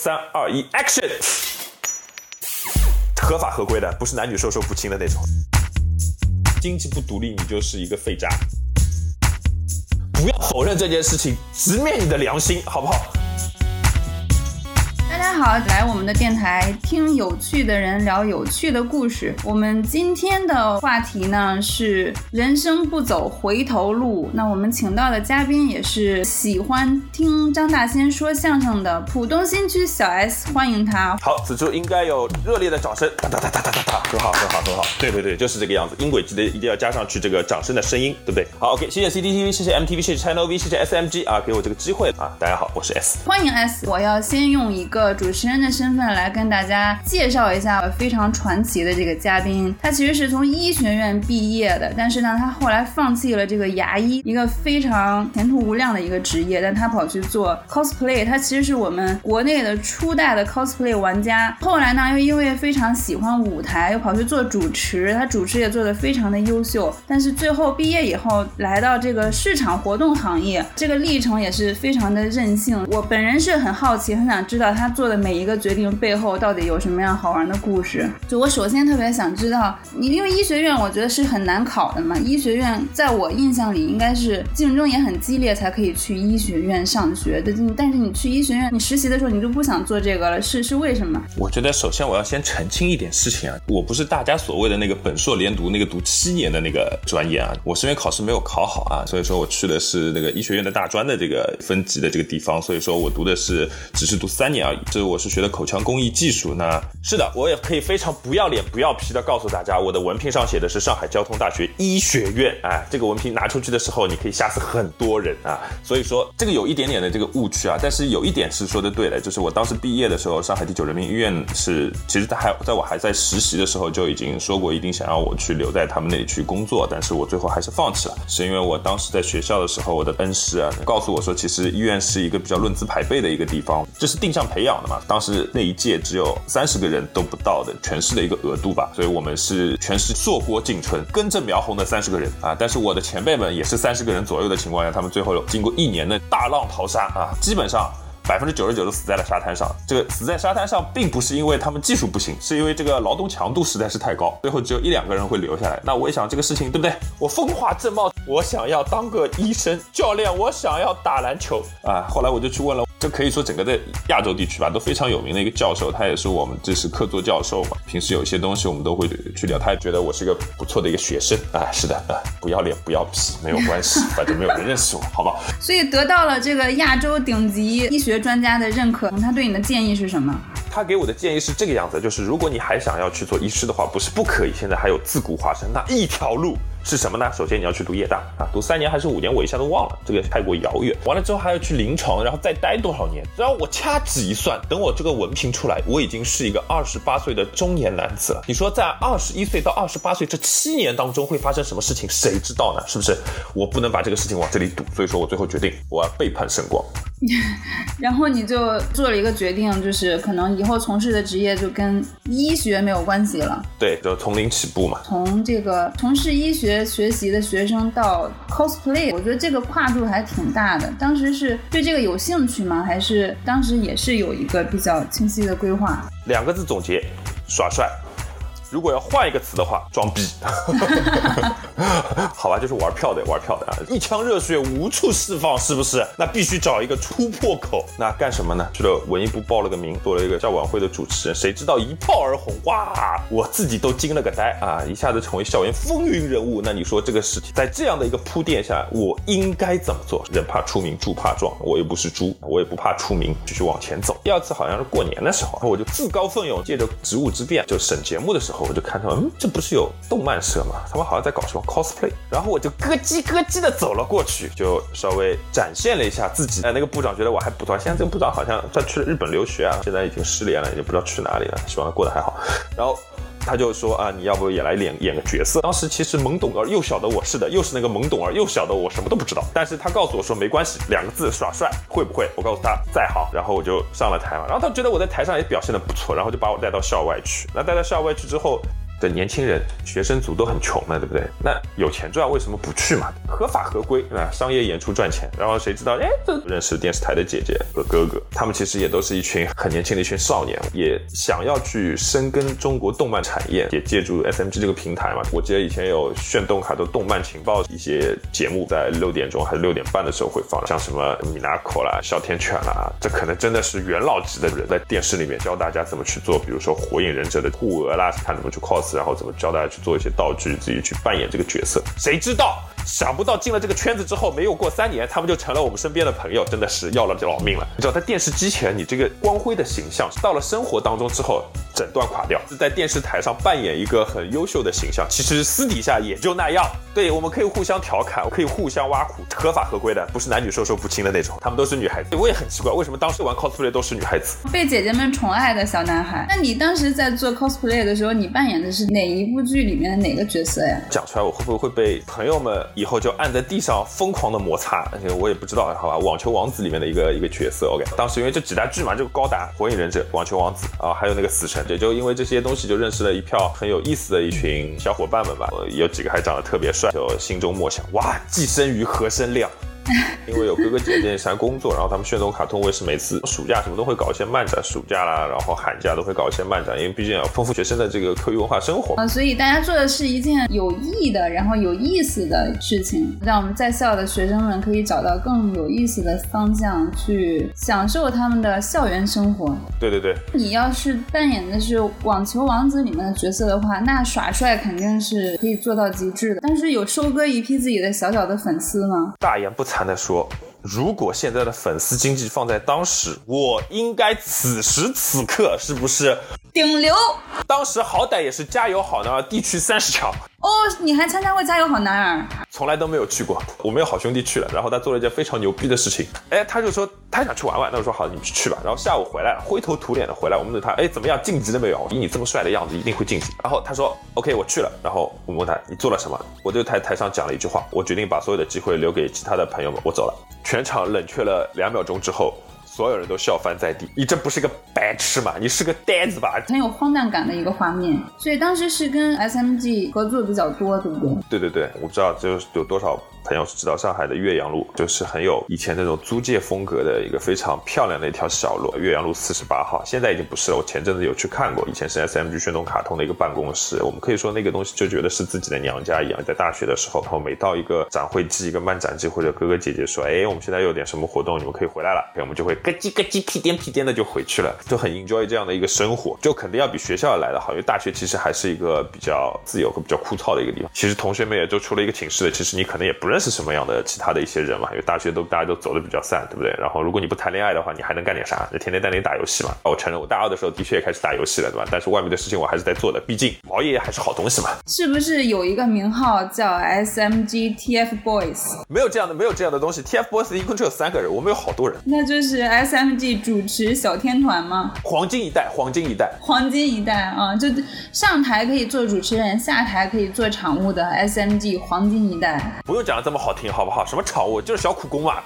三二一，Action！合法合规的，不是男女授受不亲的那种。经济不独立，你就是一个废渣。不要否认这件事情，直面你的良心，好不好？好，来我们的电台听有趣的人聊有趣的故事。我们今天的话题呢是人生不走回头路。那我们请到的嘉宾也是喜欢听张大仙说相声的浦东新区小 S，欢迎他。好，此处应该有热烈的掌声，哒哒哒哒哒哒哒，很好，很好，很好。对对对，就是这个样子，音轨记得一定要加上去这个掌声的声音，对不对？好，OK，谢谢 CCTV，谢谢 MTV，谢谢 Channel V，谢谢 SMG 啊，给我这个机会啊。大家好，我是 S，欢迎 S。我要先用一个。主主持人的身份来跟大家介绍一下非常传奇的这个嘉宾。他其实是从医学院毕业的，但是呢，他后来放弃了这个牙医，一个非常前途无量的一个职业，但他跑去做 cosplay。他其实是我们国内的初代的 cosplay 玩家。后来呢，又因为非常喜欢舞台，又跑去做主持。他主持也做得非常的优秀。但是最后毕业以后，来到这个市场活动行业，这个历程也是非常的任性。我本人是很好奇，很想知道他做。的每一个决定背后到底有什么样好玩的故事？就我首先特别想知道，你因为医学院我觉得是很难考的嘛。医学院在我印象里应该是竞争也很激烈才可以去医学院上学的。但是你去医学院，你实习的时候你就不想做这个了，是是为什么？我觉得首先我要先澄清一点事情啊，我不是大家所谓的那个本硕连读那个读七年的那个专业啊，我是因为考试没有考好啊，所以说我去的是那个医学院的大专的这个分级的这个地方，所以说我读的是只是读三年而已。这我是学的口腔工艺技术，那是的，我也可以非常不要脸、不要皮的告诉大家，我的文凭上写的是上海交通大学医学院，哎，这个文凭拿出去的时候，你可以吓死很多人啊。所以说这个有一点点的这个误区啊，但是有一点是说的对的，就是我当时毕业的时候，上海第九人民医院是，其实他还在我还在实习的时候就已经说过，一定想要我去留在他们那里去工作，但是我最后还是放弃了，是因为我当时在学校的时候，我的恩师啊告诉我说，其实医院是一个比较论资排辈的一个地方，这是定向培养的嘛。当时那一届只有三十个人都不到的全市的一个额度吧，所以我们是全市硕果仅存、跟着苗红的三十个人啊。但是我的前辈们也是三十个人左右的情况下，他们最后经过一年的大浪淘沙啊，基本上百分之九十九都死在了沙滩上。这个死在沙滩上，并不是因为他们技术不行，是因为这个劳动强度实在是太高，最后只有一两个人会留下来。那我也想这个事情对不对？我风华正茂，我想要当个医生、教练，我想要打篮球啊。后来我就去问了。这可以说整个在亚洲地区吧都非常有名的一个教授，他也是我们这是客座教授嘛。平时有一些东西我们都会去聊，他也觉得我是一个不错的一个学生啊。是的啊，不要脸不要皮没有关系，反正没有人认识我，好不好？所以得到了这个亚洲顶级医学专家的认可，他对你的建议是什么？他给我的建议是这个样子，就是如果你还想要去做医师的话，不是不可以，现在还有自古华山那一条路。是什么呢？首先你要去读夜大啊，读三年还是五年，我一下都忘了，这个太过遥远。完了之后还要去临床，然后再待多少年？然后我掐指一算，等我这个文凭出来，我已经是一个二十八岁的中年男子了。你说在二十一岁到二十八岁这七年当中会发生什么事情？谁知道呢？是不是？我不能把这个事情往这里赌，所以说我最后决定我要背叛圣光。然后你就做了一个决定，就是可能以后从事的职业就跟医学没有关系了。对，就从零起步嘛。从这个从事医学学习的学生到 cosplay，我觉得这个跨度还挺大的。当时是对这个有兴趣吗？还是当时也是有一个比较清晰的规划？两个字总结：耍帅。如果要换一个词的话，装逼，好吧，就是玩票的，玩票的啊，一腔热血无处释放，是不是？那必须找一个突破口。那干什么呢？去了文艺部报了个名，做了一个校晚会的主持人。谁知道一炮而红，哇，我自己都惊了个呆啊！一下子成为校园风云人物。那你说这个事情在这样的一个铺垫下，我应该怎么做？人怕出名，猪怕壮，我又不是猪，我也不怕出名，继续往前走。第二次好像是过年的时候，我就自告奋勇，借着职务之便，就审节目的时候。我就看到，嗯，这不是有动漫社吗？他们好像在搞什么 cosplay。然后我就咯叽咯叽的走了过去，就稍微展现了一下自己。哎，那个部长觉得我还不错。现在这个部长好像他去了日本留学啊，现在已经失联了，也不知道去哪里了。希望他过得还好。然后他就说啊，你要不也来演演个角色？当时其实懵懂而幼小的我是的，又是那个懵懂而幼小的我，什么都不知道。但是他告诉我说没关系，两个字耍帅，会不会？我告诉他再好。然后我就上了台嘛。然后他觉得我在台上也表现的不错，然后就把我带到校外去。那带到校外去之后。的年轻人、学生族都很穷的，对不对？那有钱赚，为什么不去嘛？合法合规啊，商业演出赚钱。然后谁知道？哎，这认识电视台的姐姐和哥哥，他们其实也都是一群很年轻的一群少年，也想要去深耕中国动漫产业，也借助 SMG 这个平台嘛。我记得以前有炫动卡的动漫情报一些节目，在六点钟还是六点半的时候会放，像什么米娜口啦、哮天犬啦，这可能真的是元老级的人在电视里面教大家怎么去做，比如说火影忍者的护额啦，看怎么去 cos，然后怎么教大家去做一些道具，自己去扮演这个角色。谁知道？想不到进了这个圈子之后，没有过三年，他们就成了我们身边的朋友，真的是要了老命了。你知道，在电视机前，你这个光辉的形象，到了生活当中之后，整段垮掉。是在电视台上扮演一个很优秀的形象，其实私底下也就那样。对，我们可以互相调侃，可以互相挖苦，合法合规的，不是男女授受不亲的那种。他们都是女孩子，我也很奇怪，为什么当时玩 cosplay 都是女孩子，被姐姐们宠爱的小男孩。那你当时在做 cosplay 的时候，你扮演的是哪一部剧里面的哪个角色呀？讲出来，我会不会会被朋友们以后就按在地上疯狂的摩擦？而且我也不知道，好吧？网球王子里面的一个一个角色，OK。当时因为这几大剧嘛，就高达、火影忍者、网球王子啊，还有那个死神，也就因为这些东西就认识了一票很有意思的一群小伙伴们吧。有几个还长得特别帅，就心中默想：哇，寄生于和生亮。因为有哥哥姐姐在工作，然后他们炫动卡通卫视每次暑假什么都会搞一些漫展，暑假啦，然后寒假都会搞一些漫展，因为毕竟要丰富学生的这个课余文化生活。啊，所以大家做的是一件有意义的，然后有意思的事情，让我们在校的学生们可以找到更有意思的方向去享受他们的校园生活。对对对，你要是扮演的是网球王子里面的角色的话，那耍帅肯定是可以做到极致的。但是有收割一批自己的小小的粉丝吗？大言不惭的说。如果现在的粉丝经济放在当时，我应该此时此刻是不是顶流？当时好歹也是加油好男儿地区三十强哦。你还参加过加油好男儿？从来都没有去过。我们有好兄弟去了，然后他做了一件非常牛逼的事情。哎，他就说他想去玩玩，那我说好，你们去去吧。然后下午回来了，灰头土脸的回来，我们问他，哎，怎么样，晋级了没有？以你这么帅的样子，一定会晋级。然后他说，OK，我去了。然后我们问他，你做了什么？我就台台上讲了一句话，我决定把所有的机会留给其他的朋友们，我走了。全场冷却了两秒钟之后。所有人都笑翻在地，你这不是个白痴吗？你是个呆子吧？很有荒诞感的一个画面，所以当时是跟 SMG 合作比较多，对不对？对对对，我不知道就有多少。朋友是知道上海的岳阳路，就是很有以前那种租界风格的一个非常漂亮的一条小路，岳阳路四十八号，现在已经不是了。我前阵子有去看过，以前是 SMG 炫动卡通的一个办公室，我们可以说那个东西就觉得是自己的娘家一样。在大学的时候，然后每到一个展会季、一个漫展季，或者哥哥姐姐说，哎，我们现在有点什么活动，你们可以回来了，哎我们就会咯叽咯叽屁颠屁颠的就回去了，就很 enjoy 这样的一个生活，就肯定要比学校来的好，因为大学其实还是一个比较自由和比较枯燥的一个地方。其实同学们也就出了一个寝室的，其实你可能也不认识什么样的其。他的一些人嘛，因为大学都大家都走的比较散，对不对？然后如果你不谈恋爱的话，你还能干点啥？就天天带你打游戏嘛。我承认，我大二的时候的确也开始打游戏了，对吧？但是外面的事情我还是在做的，毕竟毛爷爷还是好东西嘛。是不是有一个名号叫 SMG TF Boys？没有这样的，没有这样的东西。TF Boys 一共只有三个人，我们有好多人。那就是 SMG 主持小天团吗？黄金一代，黄金一代，黄金一代啊！就上台可以做主持人，下台可以做场务的 SMG 黄金一代。不用讲的这么好听，好不好？什么场务就是小苦工嘛，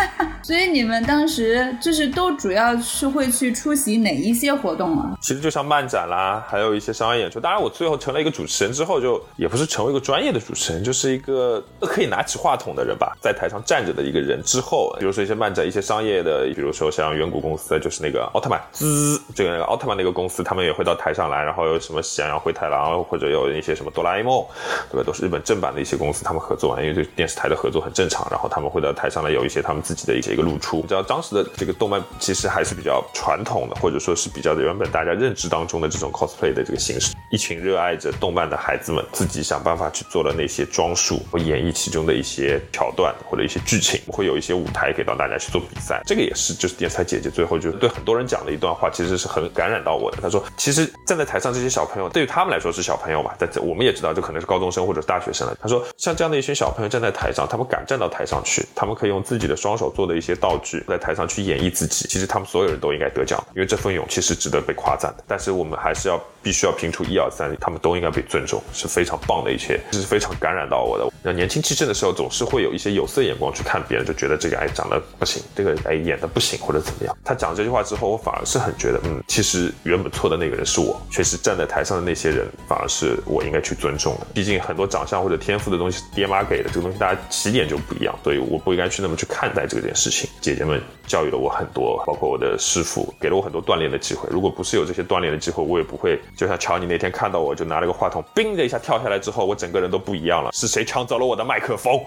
所以你们当时就是都主要是会去出席哪一些活动啊？其实就像漫展啦，还有一些商业演出。当然，我最后成了一个主持人之后，就也不是成为一个专业的主持人，就是一个可以拿起话筒的人吧，在台上站着的一个人。之后，比如说一些漫展、一些商业的，比如说像远古公司，就是那个奥特曼滋，这个奥特曼那个公司，他们也会到台上来，然后有什么喜羊羊灰太狼，或者有一些什么哆啦 A 梦，对吧？都是日本正版的一些公司，他们合作，因为这电视台的合作很正常，然后。他们会到台上来有一些他们自己的一些一个露出。你知道当时的这个动漫其实还是比较传统的，或者说是比较原本大家认知当中的这种 cosplay 的这个形式。一群热爱着动漫的孩子们自己想办法去做了那些装束，或演绎其中的一些桥段或者一些剧情，会有一些舞台给到大家去做比赛。这个也是就是电视台姐姐最后就是对很多人讲的一段话，其实是很感染到我的。她说，其实站在台上这些小朋友对于他们来说是小朋友嘛，但我们也知道这可能是高中生或者大学生了。她说，像这样的一群小朋友站在台上，他们敢站到台上。去，他们可以用自己的双手做的一些些道具，在台上去演绎自己。其实他们所有人都应该得奖，因为这份勇气是值得被夸赞的。但是我们还是要必须要评出一二三，他们都应该被尊重，是非常棒的一切，这是非常感染到我的。那年轻气盛的时候，总是会有一些有色眼光去看别人，就觉得这个哎长得不行，这个哎演的不行或者怎么样。他讲这句话之后，我反而是很觉得，嗯，其实原本错的那个人是我，确实站在台上的那些人反而是我应该去尊重的。毕竟很多长相或者天赋的东西是爹妈给的，这个东西大家起点就不一样，所以我不应该去那么去看待这件事情。姐姐们教育了我很多，包括我的师傅给了我很多锻炼的机会。如果不是有这些锻炼的机会，我也不会就像乔你那天看到我就拿了个话筒，冰的一下跳下来之后，我整个人都不一样了。是谁抢走了我的麦克风？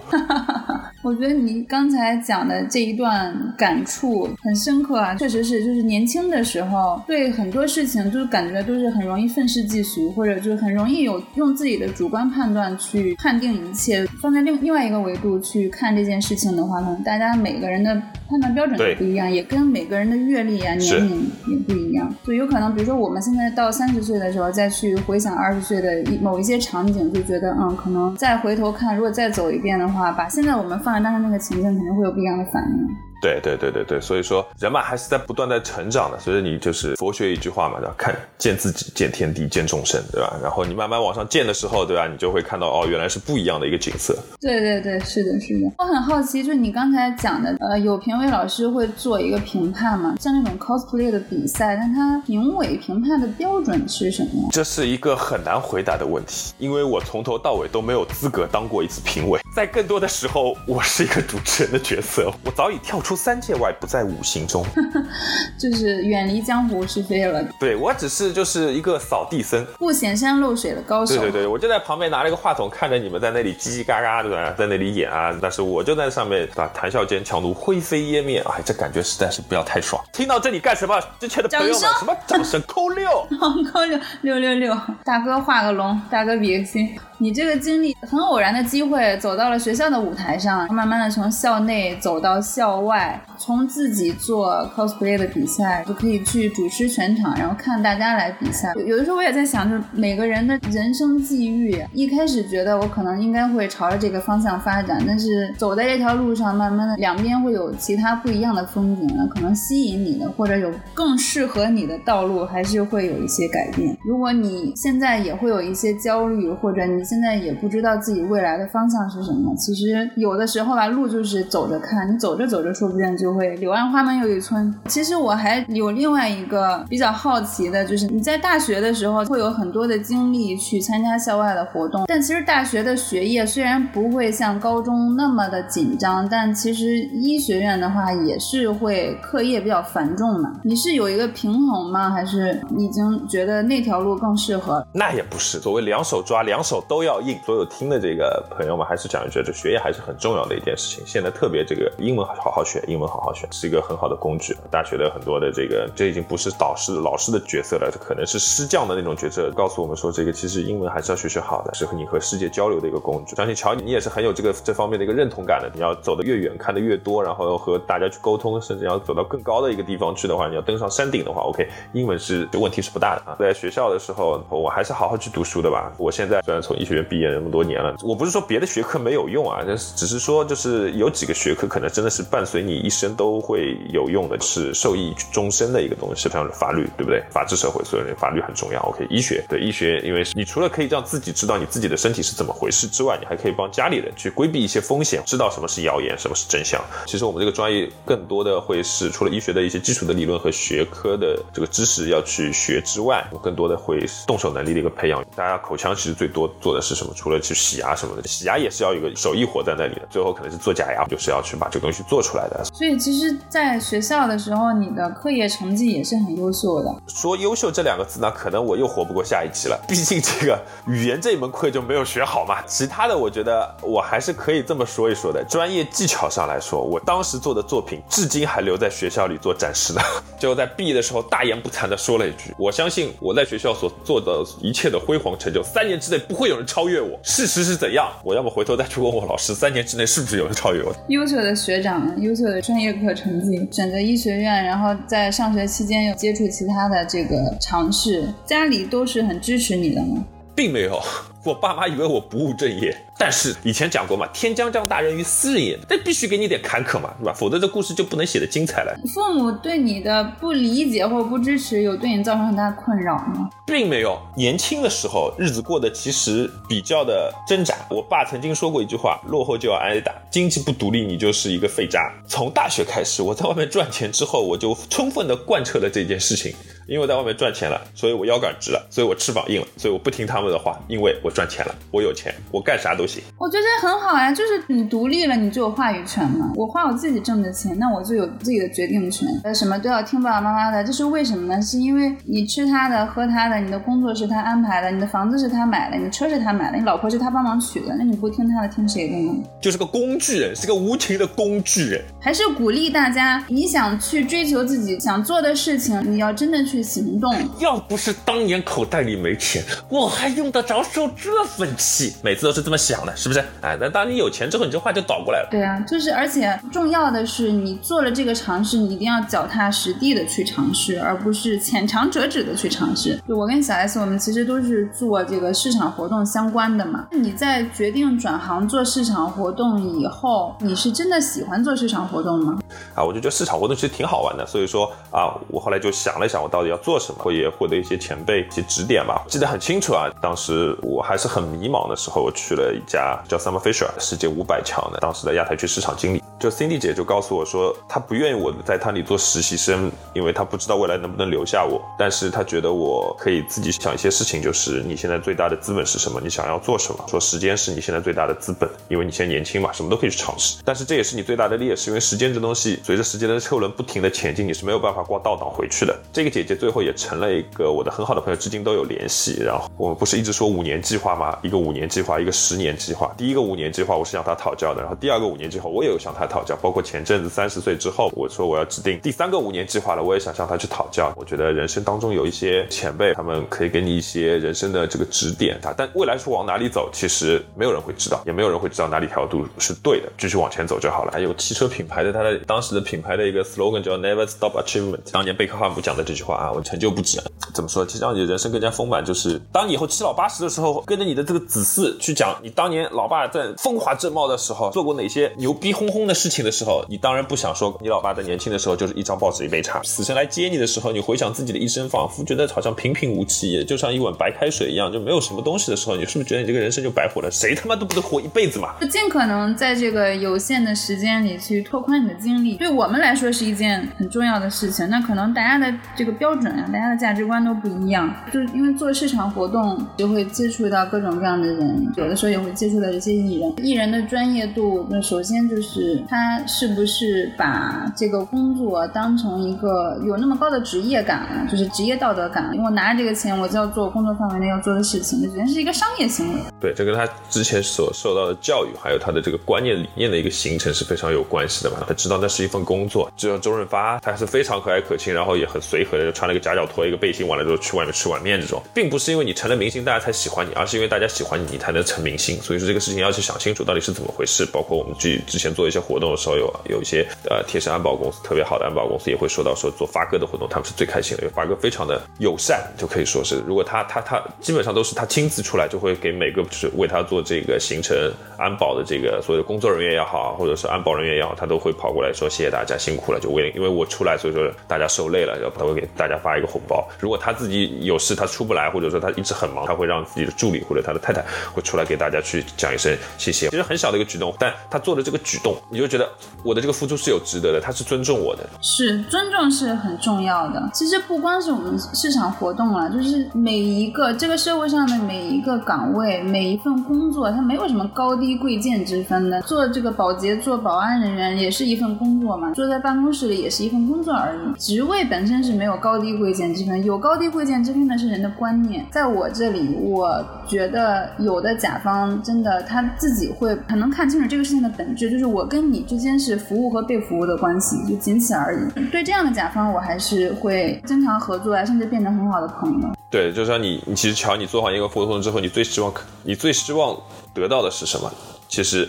我觉得你刚才讲的这一段感触很深刻啊，确实是，就是年轻的时候对很多事情就是感觉都是很容易愤世嫉俗，或者就是很容易有用自己的主观判断去判定一切。放在另另外一个维度去看这件事情的话，呢大家每个人的判断标准都不一样，也跟每个人的阅历啊、年龄也不一样。就有可能，比如说我们现在到三十岁的时候再去回想二十岁的某一些场景，就觉得嗯，可能再回头看，如果再走一遍的话，把现在我们放在。当时那个情境肯定会有不一样的反应。对对对对对，所以说人嘛还是在不断在成长的，所以你就是佛学一句话嘛，叫看见自己，见天地，见众生，对吧？然后你慢慢往上见的时候，对吧？你就会看到哦，原来是不一样的一个景色。对对对，是的，是的。我很好奇，就是你刚才讲的，呃，有评委老师会做一个评判嘛？像那种 cosplay 的比赛，但他评委评判的标准是什么？这是一个很难回答的问题，因为我从头到尾都没有资格当过一次评委，在更多的时候，我是一个主持人的角色，我早已跳出三界外，不在五行中，就是远离江湖是非了。对我只是就是一个扫地僧，不显山露水的高手。对对对，我就在旁边拿了一个话筒，看着你们在那里叽叽嘎嘎的在那里演啊，但是我就在上面啊谈笑间，强弩灰飞烟灭，哎，这感觉实在是不要太爽。听到这里干什么？之前的朋友们，什么掌声扣六，扣六六六六，大哥画个龙，大哥比个心。你这个经历很偶然的机会，走到了学校的舞台上，慢慢的从校内走到校外，从自己做 cosplay 的比赛，就可以去主持全场，然后看大家来比赛。有的时候我也在想，就是每个人的人生际遇，一开始觉得我可能应该会朝着这个方向发展，但是走在这条路上，慢慢的两边会有其他不一样的风景，可能吸引你的，或者有更适合你的道路，还是会有一些改变。如果你现在也会有一些焦虑，或者你。现在也不知道自己未来的方向是什么。其实有的时候吧，路就是走着看，你走着走着，说不定就会柳暗花明又一村。其实我还有另外一个比较好奇的，就是你在大学的时候会有很多的精力去参加校外的活动，但其实大学的学业虽然不会像高中那么的紧张，但其实医学院的话也是会课业比较繁重嘛。你是有一个平衡吗？还是已经觉得那条路更适合？那也不是，所谓两手抓，两手都。都要硬，所有听的这个朋友们还是讲一句，这学业还是很重要的一件事情。现在特别这个英文好好学，英文好好学是一个很好的工具。大学的很多的这个，这已经不是导师、老师的角色了，这可能是师匠的那种角色，告诉我们说，这个其实英文还是要学学好的，是和你和世界交流的一个工具。相信乔，你也是很有这个这方面的一个认同感的。你要走得越远，看得越多，然后和大家去沟通，甚至要走到更高的一个地方去的话，你要登上山顶的话，OK，英文是问题是不大的啊。在学校的时候，我还是好好去读书的吧。我现在虽然从医学院毕业那么多。年了，我不是说别的学科没有用啊，但是只是说就是有几个学科可能真的是伴随你一生都会有用的，是受益终身的一个东西，像是法律，对不对？法治社会，所以法律很重要。OK，医学对医学，因为你除了可以让自己知道你自己的身体是怎么回事之外，你还可以帮家里人去规避一些风险，知道什么是谣言，什么是真相。其实我们这个专业更多的会是除了医学的一些基础的理论和学科的这个知识要去学之外，更多的会动手能力的一个培养。大家口腔其实最多做的是什么？除了去洗牙什么的，洗牙也是要有个手艺活在那里的。最后可能是做假牙，就是要去把这个东西做出来的。所以其实，在学校的时候，你的课业成绩也是很优秀的。说优秀这两个字，呢可能我又活不过下一期了。毕竟这个语言这一门课就没有学好嘛。其他的，我觉得我还是可以这么说一说的。专业技巧上来说，我当时做的作品，至今还留在学校里做展示的。就在毕业的时候，大言不惭的说了一句：“我相信我在学校所做的一切的辉煌成就，三年之内不会有人超越我。”事实是怎样？我要么回头再去问我老师，三年之内是不是有人超越我？优秀的学长，优秀的专业课成绩，选择医学院，然后在上学期间又接触其他的这个尝试，家里都是很支持你的吗？并没有。我爸妈以为我不务正业，但是以前讲过嘛，天将降大任于斯人也，那必须给你点坎坷嘛，是吧？否则这故事就不能写得精彩了。父母对你的不理解或不支持，有对你造成很大的困扰吗？并没有，年轻的时候日子过得其实比较的挣扎。我爸曾经说过一句话：落后就要挨打，经济不独立，你就是一个废渣。从大学开始，我在外面赚钱之后，我就充分的贯彻了这件事情。因为我在外面赚钱了，所以我腰杆直了，所以我翅膀硬了，所以我不听他们的话，因为我赚钱了，我有钱，我干啥都行。我觉得很好呀，就是你独立了，你就有话语权嘛。我花我自己挣的钱，那我就有自己的决定权，呃，什么都要听爸爸妈妈的。这是为什么呢？是因为你吃他的，喝他的，你的工作是他安排的，你的房子是他买的，你车是他买的，你老婆是他帮忙娶的，那你不听他的，听谁的呢？就是个工具人，是个无情的工具人。还是鼓励大家，你想去追求自己想做的事情，你要真的去行动。要不是当年口袋里没钱，我还用得着受这份气？每次都是这么想的，是不是？哎，那当你有钱之后，你这话就倒过来了。对啊，就是而且重要的是，你做了这个尝试，你一定要脚踏实地的去尝试，而不是浅尝辄止的去尝试。就我跟小 S，我们其实都是做这个市场活动相关的嘛。你在决定转行做市场活动以后，你是真的喜欢做市场活动活动吗？啊，我就觉得市场活动其实挺好玩的，所以说啊，我后来就想了想，我到底要做什么，会。也获得一些前辈一些指点吧，记得很清楚啊。当时我还是很迷茫的时候，我去了一家叫 Summer Fisher 世界五百强的，当时的亚太区市场经理。就 Cindy 姐就告诉我说，她不愿意我在她那里做实习生，因为她不知道未来能不能留下我。但是她觉得我可以自己想一些事情，就是你现在最大的资本是什么？你想要做什么？说时间是你现在最大的资本，因为你现在年轻嘛，什么都可以去尝试。但是这也是你最大的劣势，因为时间这东西随着时间的车轮不停的前进，你是没有办法挂倒档回去的。这个姐姐最后也成了一个我的很好的朋友，至今都有联系。然后我们不是一直说五年计划吗？一个五年计划，一个十年计划。第一个五年计划我是向她讨教的，然后第二个五年计划我也有向她讨教，包括前。阵子三十岁之后，我说我要制定第三个五年计划了，我也想向他去讨教。我觉得人生当中有一些前辈，他们可以给你一些人生的这个指点啊。但未来是往哪里走，其实没有人会知道，也没有人会知道哪里条路是对的，继续往前走就好了。还有汽车品牌的，它的当时的品牌的一个 slogan 叫 Never Stop Achievement。当年贝克汉姆讲的这句话啊，我成就不止。怎么说？其实让你人生更加丰满，就是当你以后七老八十的时候，跟着你的这个子嗣去讲你当年老爸在风华正茂的时候做过哪些牛逼哄哄的事情的时候，你。当然不想说，你老爸在年轻的时候就是一张报纸一杯茶。死神来接你的时候，你回想自己的一生，仿佛觉得好像平平无奇，也就像一碗白开水一样，就没有什么东西的时候，你是不是觉得你这个人生就白活了？谁他妈都不得活一辈子嘛！就尽可能在这个有限的时间里去拓宽你的经历，对我们来说是一件很重要的事情。那可能大家的这个标准啊，大家的价值观都不一样。就是因为做市场活动，就会接触到各种各样的人，有的时候也会接触到一些艺人。艺人的专业度，那首先就是他是不是把这个工作当成一个有那么高的职业感了，就是职业道德感。因为我拿着这个钱，我就要做工作范围内要做的事情，这是一个商业行为。对，这跟他之前所受到的教育，还有他的这个观念理念的一个形成是非常有关系的嘛。他知道那是一份工作。就像周润发，他是非常和蔼可亲，然后也很随和的，就穿了个夹脚拖，一个背心，完了之后去外面吃碗面这种，并不是因为你成了明星，大家才喜欢你，而是因为大家喜欢你，你才能成明星。所以说这个事情要去想清楚到底是怎么回事。包括我们去之前做一些活动的时候，有有一些呃贴身安保公司特别。好的安保公司也会说到说做发哥的活动，他们是最开心的，因为发哥非常的友善，就可以说是如果他他他基本上都是他亲自出来，就会给每个就是为他做这个行程安保的这个所有的工作人员也好，或者是安保人员也好，他都会跑过来说谢谢大家辛苦了，就为因为我出来，所以说大家受累了，然后他会给大家发一个红包。如果他自己有事他出不来，或者说他一直很忙，他会让自己的助理或者他的太太会出来给大家去讲一声谢谢。其实很小的一个举动，但他做的这个举动，就觉得我的这个付出是有值得的，他是尊重我的，是。尊重是很重要的。其实不光是我们市场活动啊，就是每一个这个社会上的每一个岗位、每一份工作，它没有什么高低贵贱之分的。做这个保洁、做保安人员也是一份工作嘛，坐在办公室里也是一份工作而已。职位本身是没有高低贵贱之分，有高低贵贱之分的是人的观念。在我这里，我觉得有的甲方真的他自己会很能看清楚这个事情的本质，就是我跟你之间是服务和被服务的关系，就仅此而已。对。这样的甲方，我还是会经常合作啊，甚至变成很好的朋友。对，就像你，你其实瞧，你做好一个活动之后，你最希望，你最希望得到的是什么？其实。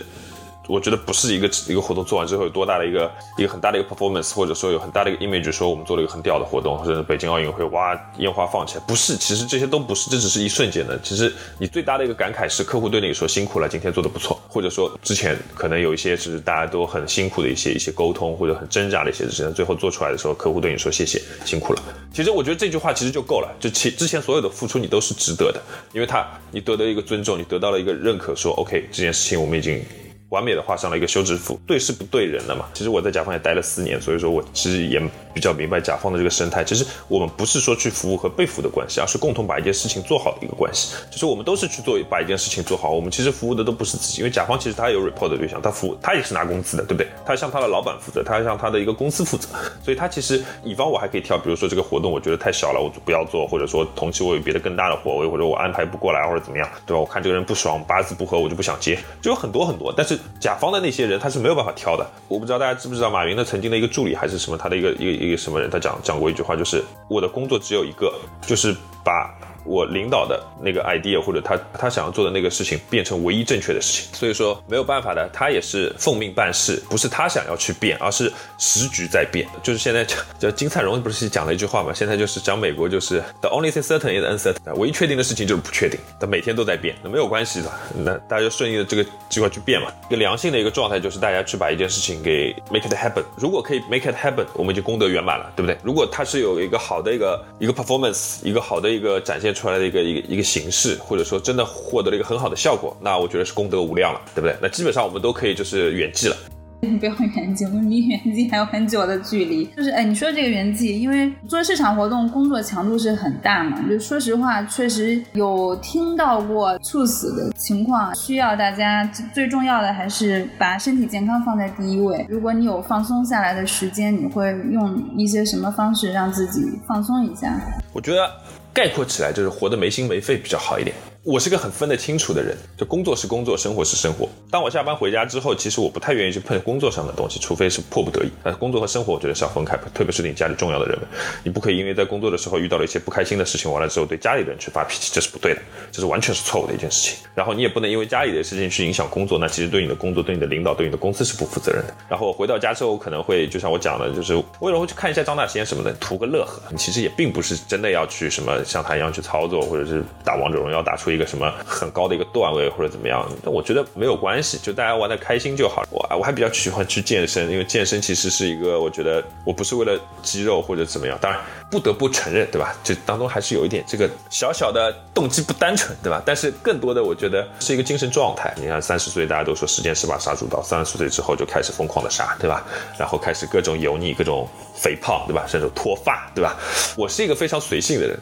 我觉得不是一个一个活动做完之后有多大的一个一个很大的一个 performance，或者说有很大的一个 image，说我们做了一个很屌的活动，或者北京奥运会哇烟花放起来，不是，其实这些都不是，这只是一瞬间的。其实你最大的一个感慨是客户对你说辛苦了，今天做的不错，或者说之前可能有一些是大家都很辛苦的一些一些沟通或者很挣扎的一些事情，最后做出来的时候，客户对你说谢谢辛苦了。其实我觉得这句话其实就够了，就其之前所有的付出你都是值得的，因为他你得到一个尊重，你得到了一个认可，说 OK 这件事情我们已经。完美的画上了一个休止符，对事不对人了嘛。其实我在甲方也待了四年，所以说我其实也比较明白甲方的这个生态。其实我们不是说去服务和被服务的关系，而是共同把一件事情做好的一个关系。就是我们都是去做把一件事情做好。我们其实服务的都不是自己，因为甲方其实他有 report 的对象，他服务他也是拿工资的，对不对？他向他的老板负责，他要向他的一个公司负责。所以他其实乙方我还可以挑，比如说这个活动我觉得太小了，我就不要做，或者说同期我有别的更大的活，或者我安排不过来，或者怎么样，对吧？我看这个人不爽，八字不合，我就不想接，就有很多很多。但是甲方的那些。人他是没有办法挑的，我不知道大家知不知道马云的曾经的一个助理还是什么，他的一个一个一个什么人，他讲讲过一句话，就是我的工作只有一个，就是把。我领导的那个 idea 或者他他想要做的那个事情变成唯一正确的事情，所以说没有办法的，他也是奉命办事，不是他想要去变，而是时局在变。就是现在叫金灿荣不是讲了一句话嘛？现在就是讲美国就是 the only thing certain is uncertain，唯一确定的事情就是不确定，他每天都在变，那没有关系的，那大家就顺应着这个计划去变嘛。一个良性的一个状态就是大家去把一件事情给 make it happen，如果可以 make it happen，我们已经功德圆满了，对不对？如果它是有一个好的一个一个 performance，一个好的一个展现。出出来的一个一个一个形式，或者说真的获得了一个很好的效果，那我觉得是功德无量了，对不对？那基本上我们都可以就是圆寂了。不要圆寂，我们离圆寂还有很久的距离。就是哎，你说这个圆寂，因为做市场活动工作强度是很大嘛，就说实话，确实有听到过猝死的情况，需要大家最重要的还是把身体健康放在第一位。如果你有放松下来的时间，你会用一些什么方式让自己放松一下？我觉得。概括起来就是活得没心没肺比较好一点。我是个很分得清楚的人，就工作是工作，生活是生活。当我下班回家之后，其实我不太愿意去碰工作上的东西，除非是迫不得已。但工作和生活，我觉得是要分开，特别是你家里重要的人们，你不可以因为在工作的时候遇到了一些不开心的事情，完了之后对家里人去发脾气，这是不对的，这是完全是错误的一件事情。然后你也不能因为家里的事情去影响工作，那其实对你的工作、对你的领导、对你的公司是不负责任的。然后我回到家之后，可能会就像我讲的，就是为了会去看一下张大仙什么的，图个乐呵。你其实也并不是真的要去什么像他一样去操作，或者是打王者荣耀打出一个什么很。高的一个段位或者怎么样，那我觉得没有关系，就大家玩的开心就好。我我还比较喜欢去健身，因为健身其实是一个，我觉得我不是为了肌肉或者怎么样，当然不得不承认，对吧？这当中还是有一点这个小小的动机不单纯，对吧？但是更多的我觉得是一个精神状态。你看三十岁大家都说时间是把杀猪刀，三十岁之后就开始疯狂的杀，对吧？然后开始各种油腻，各种肥胖，对吧？甚至脱发，对吧？我是一个非常随性的人。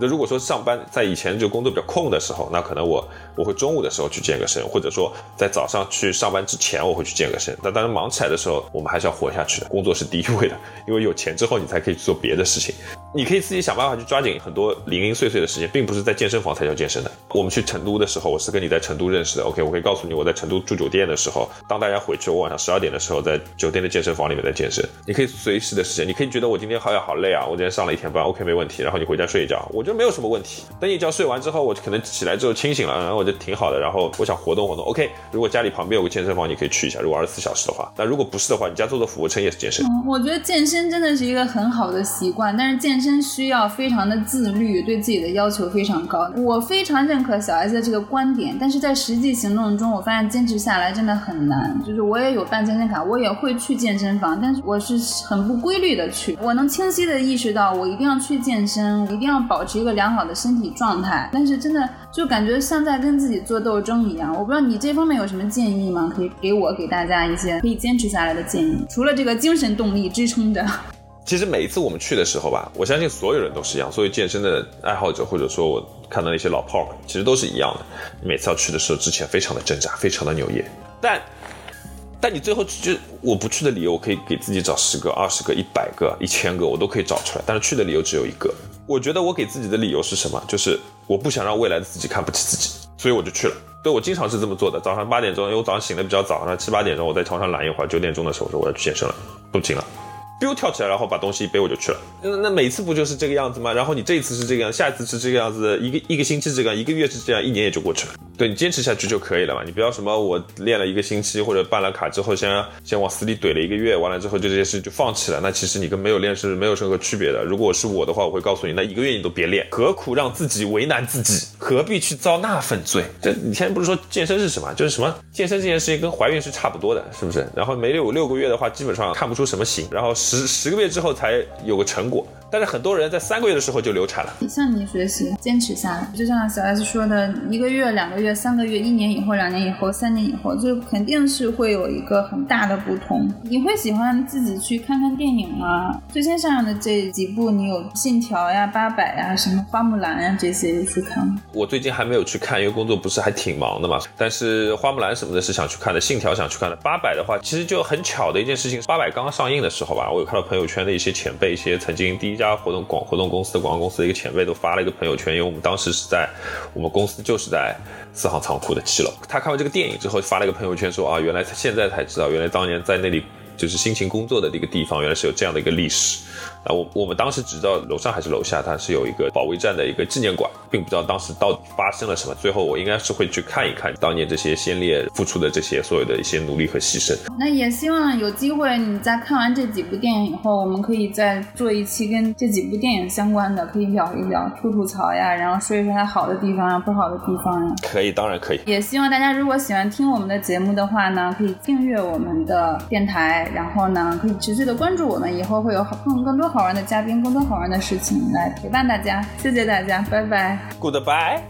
那如果说上班在以前就工作比较空的时候，那可能我我会中午的时候去健个身，或者说在早上去上班之前我会去健个身。那当然忙起来的时候，我们还是要活下去的，工作是第一位的，因为有钱之后你才可以去做别的事情。你可以自己想办法去抓紧很多零零碎碎的时间，并不是在健身房才叫健身的。我们去成都的时候，我是跟你在成都认识的。OK，我可以告诉你，我在成都住酒店的时候，当大家回去，我晚上十二点的时候在酒店的健身房里面在健身。你可以随时的时间，你可以觉得我今天好呀好累啊，我今天上了一天班，OK 没问题。然后你回家睡一觉，我觉得没有什么问题。等一觉睡完之后，我可能起来之后清醒了，然后我就挺好的。然后我想活动活动，OK。如果家里旁边有个健身房，你可以去一下。如果二十四小时的话，那如果不是的话，你家做的俯卧撑也是健身。我觉得健身真的是一个很好的习惯，但是健身需要非常的自律，对自己的要求非常高。我非常认可小 S 的这个观点，但是在实际行动中，我发现坚持下来真的很难。就是我也有办健身卡，我也会去健身房，但是我是很不规律的去。我能清晰的意识到，我一定要去健身，我一定要保持一个良好的身体状态。但是真的就感觉像在跟自己做斗争一样。我不知道你这方面有什么建议吗？可以给我给大家一些可以坚持下来的建议。除了这个精神动力支撑着。其实每一次我们去的时候吧，我相信所有人都是一样，所有健身的爱好者或者说我看到那些老炮儿，其实都是一样的。每次要去的时候之前非常的挣扎，非常的扭捏。但但你最后就我不去的理由，我可以给自己找十个、二十个、一百个、一千个，我都可以找出来。但是去的理由只有一个。我觉得我给自己的理由是什么？就是我不想让未来的自己看不起自己，所以我就去了。对我经常是这么做的。早上八点钟，因为我早上醒的比较早，那七八点钟我在床上懒一会儿，九点钟的时候我说我要去健身了，不行了。Biu 跳起来，然后把东西一背我就去了。那那每次不就是这个样子吗？然后你这一次是这个样，下一次是这个样子，一个一个星期这个样，一个月是这样，一年也就过去了。对你坚持下去就可以了嘛。你不要什么我练了一个星期或者办了卡之后，先先往死里怼了一个月，完了之后就这些事就放弃了。那其实你跟没有练是没有任何区别的。如果是我的话，我会告诉你，那一个月你都别练，何苦让自己为难自己？何必去遭那份罪？这以前不是说健身是什么？就是什么健身这件事情跟怀孕是差不多的，是不是？然后没有六个月的话，基本上看不出什么形，然后十十个月之后才有个成果。但是很多人在三个月的时候就流产了。向你学习，坚持下来。就像小 S 说的，一个月、两个月、三个月、一年以后、两年以后、三年以后，就肯定是会有一个很大的不同。你会喜欢自己去看看电影吗？最先上映的这几部，你有《信条》呀、《八佰》呀、什么《花木兰》呀这些去看吗？我最近还没有去看，因为工作不是还挺忙的嘛。但是《花木兰》什么的是想去看的，《信条》想去看的，《八佰》的话，其实就很巧的一件事情，《八佰》刚刚上映的时候吧，我有看到朋友圈的一些前辈，一些曾经第一家活动广活动。公司的广告公司的一个前辈都发了一个朋友圈，因为我们当时是在我们公司就是在四行仓库的七楼。他看完这个电影之后发了一个朋友圈说啊，原来现在才知道，原来当年在那里就是辛勤工作的这个地方，原来是有这样的一个历史。啊，我我们当时只知道楼上还是楼下，它是有一个保卫战的一个纪念馆，并不知道当时到底发生了什么。最后我应该是会去看一看当年这些先烈付出的这些所有的一些努力和牺牲。那也希望有机会你在看完这几部电影以后，我们可以再做一期跟这几部电影相关的，可以聊一聊、吐吐槽呀，然后说一说它好的地方呀、不好的地方呀。可以，当然可以。也希望大家如果喜欢听我们的节目的话呢，可以订阅我们的电台，然后呢可以持续的关注我们，以后会有好更更多好玩的嘉宾。更多好玩的事情来陪伴大家，谢谢大家，拜拜，Goodbye。